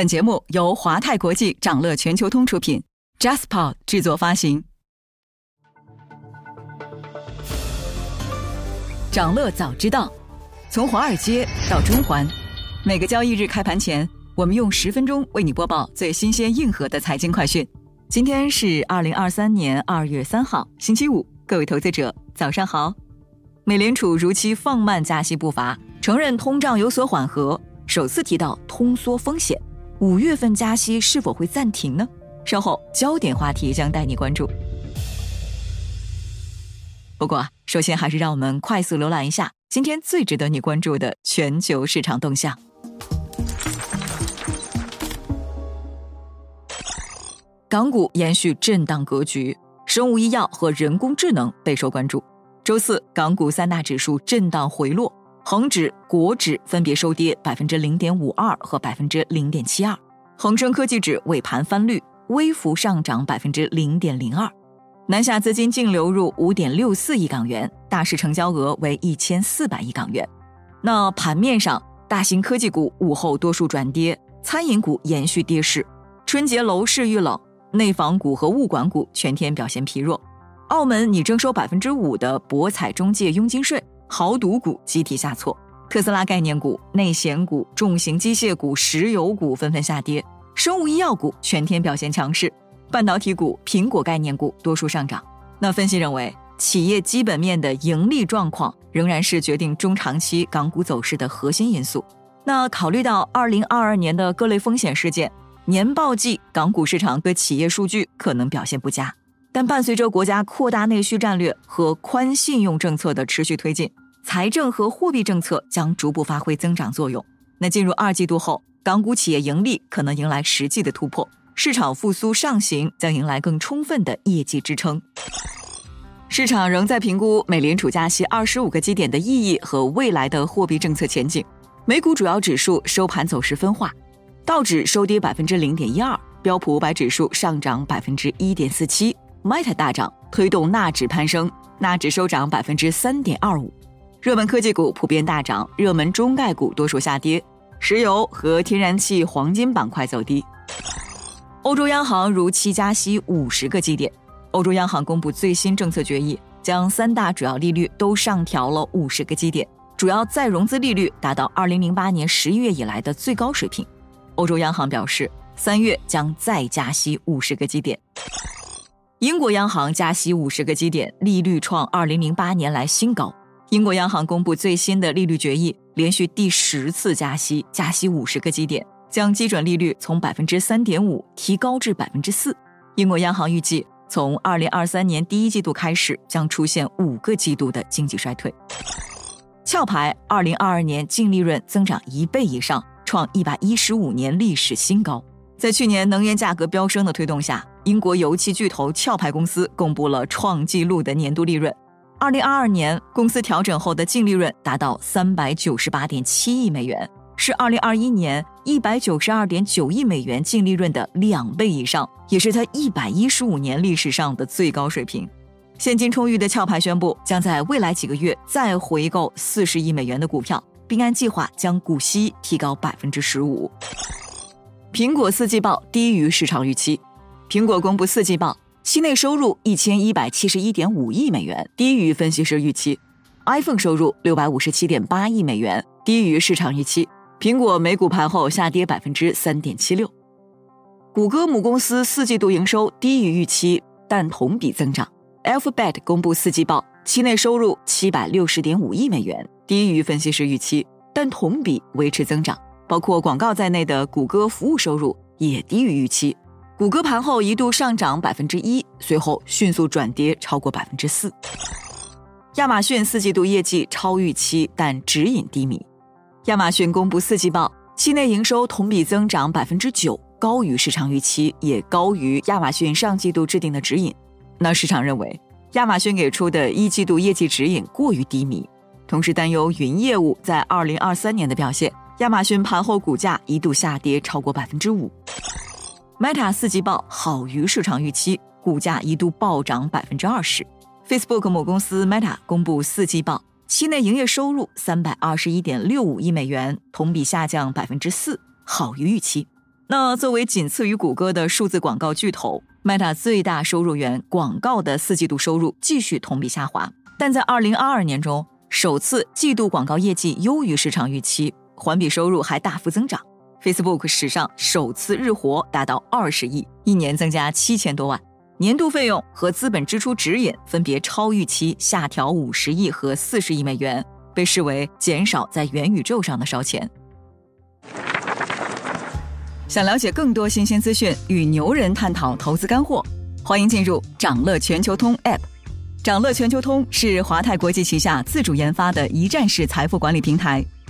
本节目由华泰国际掌乐全球通出品，JasPod 制作发行。掌乐早知道，从华尔街到中环，每个交易日开盘前，我们用十分钟为你播报最新鲜、硬核的财经快讯。今天是二零二三年二月三号，星期五，各位投资者早上好。美联储如期放慢加息步伐，承认通胀有所缓和，首次提到通缩风险。五月份加息是否会暂停呢？稍后焦点话题将带你关注。不过，首先还是让我们快速浏览一下今天最值得你关注的全球市场动向。港股延续震荡格局，生物医药和人工智能备受关注。周四，港股三大指数震荡回落。恒指、国指分别收跌百分之零点五二和百分之零点七二，恒生科技指尾盘翻绿，微幅上涨百分之零点零二。南下资金净流入五点六四亿港元，大市成交额为一千四百亿港元。那盘面上，大型科技股午后多数转跌，餐饮股延续跌势。春节楼市遇冷，内房股和物管股全天表现疲弱。澳门拟征收百分之五的博彩中介佣金税。豪赌股集体下挫，特斯拉概念股、内险股、重型机械股、石油股纷纷下跌，生物医药股全天表现强势，半导体股、苹果概念股多数上涨。那分析认为，企业基本面的盈利状况仍然是决定中长期港股走势的核心因素。那考虑到二零二二年的各类风险事件，年报季港股市场对企业数据可能表现不佳。但伴随着国家扩大内需战略和宽信用政策的持续推进，财政和货币政策将逐步发挥增长作用。那进入二季度后，港股企业盈利可能迎来实际的突破，市场复苏上行将迎来更充分的业绩支撑。市场仍在评估美联储加息二十五个基点的意义和未来的货币政策前景。美股主要指数收盘走势分化，道指收跌百分之零点一二，标普五百指数上涨百分之一点四七。Meta 大涨，推动纳指攀升，纳指收涨百分之三点二五。热门科技股普遍大涨，热门中概股多数下跌，石油和天然气、黄金板块走低。欧洲央行如期加息五十个基点。欧洲央行公布最新政策决议，将三大主要利率都上调了五十个基点，主要再融资利率达到二零零八年十一月以来的最高水平。欧洲央行表示，三月将再加息五十个基点。英国央行加息五十个基点，利率创二零零八年来新高。英国央行公布最新的利率决议，连续第十次加息，加息五十个基点，将基准利率从百分之三点五提高至百分之四。英国央行预计，从二零二三年第一季度开始，将出现五个季度的经济衰退。壳牌二零二二年净利润增长一倍以上，创一百一十五年历史新高。在去年能源价格飙升的推动下。英国油气巨头壳牌公司公布了创纪录的年度利润，二零二二年公司调整后的净利润达到三百九十八点七亿美元，是二零二一年一百九十二点九亿美元净利润的两倍以上，也是它一百一十五年历史上的最高水平。现金充裕的壳牌宣布，将在未来几个月再回购四十亿美元的股票，并按计划将股息提高百分之十五。苹果四季报低于市场预期。苹果公布四季报，期内收入一千一百七十一点五亿美元，低于分析师预期；iPhone 收入六百五十七点八亿美元，低于市场预期。苹果美股盘后下跌百分之三点七六。谷歌母公司四季度营收低于预期，但同比增长。Alphabet 公布四季报，期内收入七百六十点五亿美元，低于分析师预期，但同比维持增长。包括广告在内的谷歌服务收入也低于预期。谷歌盘后一度上涨百分之一，随后迅速转跌超过百分之四。亚马逊四季度业绩超预期，但指引低迷。亚马逊公布四季报，期内营收同比增长百分之九，高于市场预期，也高于亚马逊上季度制定的指引。那市场认为亚马逊给出的一季度业绩指引过于低迷，同时担忧云业务在二零二三年的表现。亚马逊盘后股价一度下跌超过百分之五。Meta 四季报好于市场预期，股价一度暴涨百分之二十。Facebook 母公司 Meta 公布四季报，期内营业收入三百二十一点六五亿美元，同比下降百分之四，好于预期。那作为仅次于谷歌的数字广告巨头，Meta 最大收入源广告的四季度收入继续同比下滑，但在二零二二年中，首次季度广告业绩优于市场预期，环比收入还大幅增长。Facebook 史上首次日活达到二十亿，一年增加七千多万。年度费用和资本支出指引分别超预期下调五十亿和四十亿美元，被视为减少在元宇宙上的烧钱。想了解更多新鲜资讯，与牛人探讨投资干货，欢迎进入掌乐全球通 App。掌乐全球通是华泰国际旗下自主研发的一站式财富管理平台，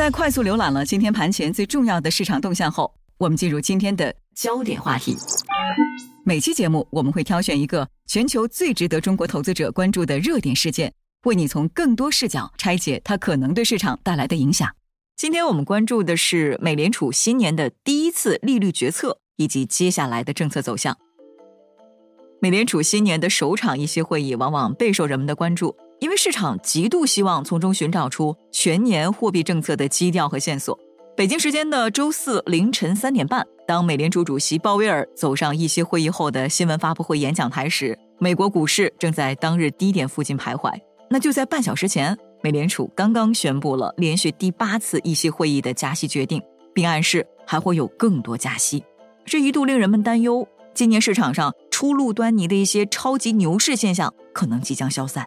在快速浏览了今天盘前最重要的市场动向后，我们进入今天的焦点话题。每期节目我们会挑选一个全球最值得中国投资者关注的热点事件，为你从更多视角拆解它可能对市场带来的影响。今天我们关注的是美联储新年的第一次利率决策以及接下来的政策走向。美联储新年的首场议息会议往往备受人们的关注，因为市场极度希望从中寻找出全年货币政策的基调和线索。北京时间的周四凌晨三点半，当美联储主席鲍威尔走上议息会议后的新闻发布会演讲台时，美国股市正在当日低点附近徘徊。那就在半小时前，美联储刚刚宣布了连续第八次议息会议的加息决定，并暗示还会有更多加息。这一度令人们担忧，今年市场上初露端倪的一些超级牛市现象可能即将消散。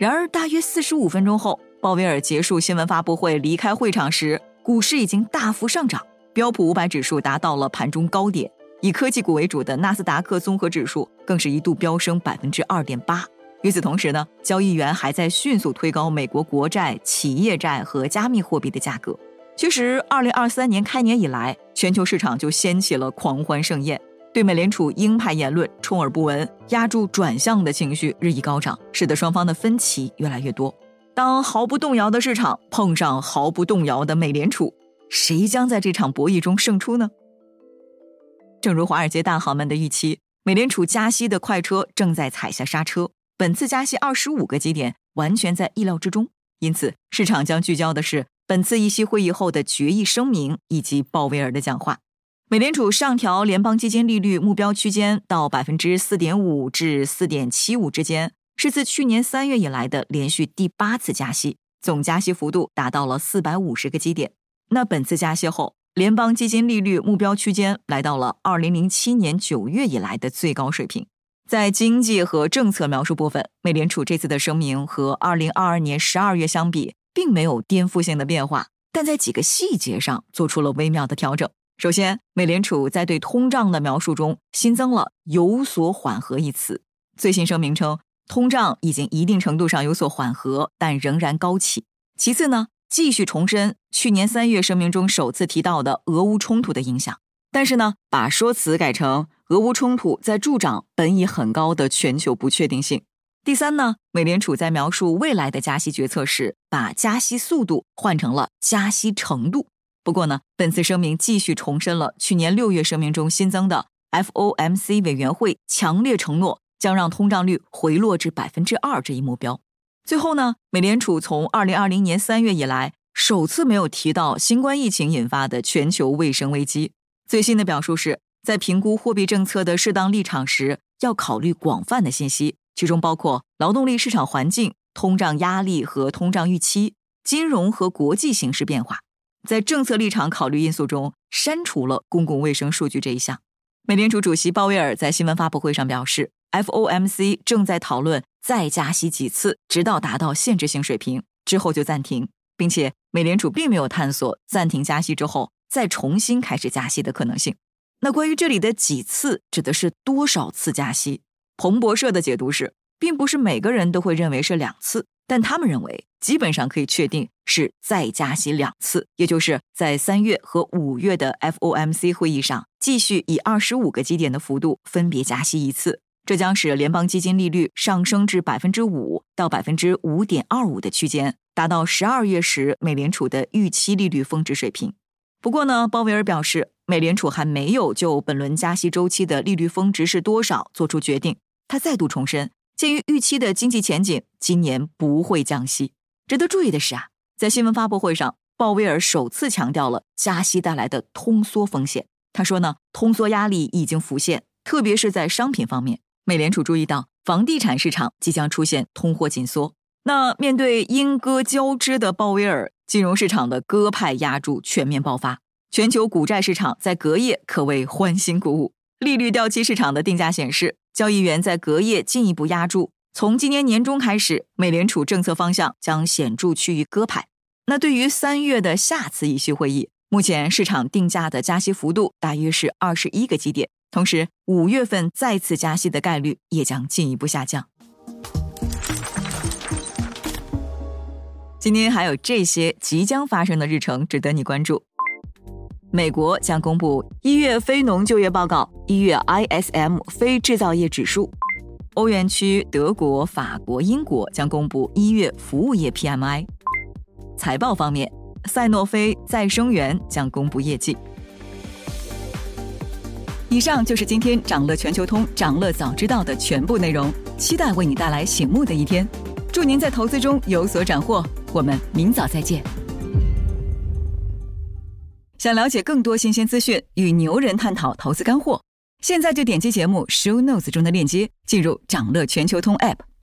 然而，大约四十五分钟后，鲍威尔结束新闻发布会离开会场时。股市已经大幅上涨，标普五百指数达到了盘中高点，以科技股为主的纳斯达克综合指数更是一度飙升百分之二点八。与此同时呢，交易员还在迅速推高美国国债、企业债和加密货币的价格。其实，二零二三年开年以来，全球市场就掀起了狂欢盛宴，对美联储鹰派言论充耳不闻，压住转向的情绪日益高涨，使得双方的分歧越来越多。当毫不动摇的市场碰上毫不动摇的美联储，谁将在这场博弈中胜出呢？正如华尔街大行们的预期，美联储加息的快车正在踩下刹车，本次加息二十五个基点完全在意料之中。因此，市场将聚焦的是本次议息会议后的决议声明以及鲍威尔的讲话。美联储上调联邦基金利率目标区间到百分之四点五至四点七五之间。是自去年三月以来的连续第八次加息，总加息幅度达到了四百五十个基点。那本次加息后，联邦基金利率目标区间来到了二零零七年九月以来的最高水平。在经济和政策描述部分，美联储这次的声明和二零二二年十二月相比，并没有颠覆性的变化，但在几个细节上做出了微妙的调整。首先，美联储在对通胀的描述中新增了“有所缓和”一词。最新声明称。通胀已经一定程度上有所缓和，但仍然高企。其次呢，继续重申去年三月声明中首次提到的俄乌冲突的影响，但是呢，把说辞改成俄乌冲突在助长本已很高的全球不确定性。第三呢，美联储在描述未来的加息决策时，把加息速度换成了加息程度。不过呢，本次声明继续重申了去年六月声明中新增的 FOMC 委员会强烈承诺。将让通胀率回落至百分之二这一目标。最后呢，美联储从二零二零年三月以来首次没有提到新冠疫情引发的全球卫生危机。最新的表述是在评估货币政策的适当立场时，要考虑广泛的信息，其中包括劳动力市场环境、通胀压力和通胀预期、金融和国际形势变化。在政策立场考虑因素中，删除了公共卫生数据这一项。美联储主席鲍威尔在新闻发布会上表示。FOMC 正在讨论再加息几次，直到达到限制性水平之后就暂停，并且美联储并没有探索暂停加息之后再重新开始加息的可能性。那关于这里的几次指的是多少次加息？彭博社的解读是，并不是每个人都会认为是两次，但他们认为基本上可以确定是再加息两次，也就是在三月和五月的 FOMC 会议上继续以二十五个基点的幅度分别加息一次，这将使联邦基金利率上升至百分之五到百分之五点二五的区间，达到十二月时美联储的预期利率峰值水平。不过呢，鲍威尔表示，美联储还没有就本轮加息周期的利率峰值是多少做出决定。他再度重申，鉴于预期的经济前景，今年不会降息。值得注意的是啊，在新闻发布会上，鲍威尔首次强调了加息带来的通缩风险。他说呢，通缩压力已经浮现，特别是在商品方面。美联储注意到房地产市场即将出现通货紧缩。那面对鹰鸽交织的鲍威尔。金融市场的鸽派压注全面爆发，全球股债市场在隔夜可谓欢欣鼓舞。利率掉期市场的定价显示，交易员在隔夜进一步压注。从今年年中开始，美联储政策方向将显著趋于鸽派。那对于三月的下次议息会议，目前市场定价的加息幅度大约是二十一个基点，同时五月份再次加息的概率也将进一步下降。今天还有这些即将发生的日程值得你关注：美国将公布一月非农就业报告，一月 ISM 非制造业指数；欧元区德国、法国、英国将公布一月服务业 PMI。财报方面，赛诺菲、再生元将公布业绩。以上就是今天掌乐全球通、掌乐早知道的全部内容，期待为你带来醒目的一天。祝您在投资中有所斩获。我们明早再见。想了解更多新鲜资讯，与牛人探讨投资干货，现在就点击节目 show notes 中的链接，进入掌乐全球通 app。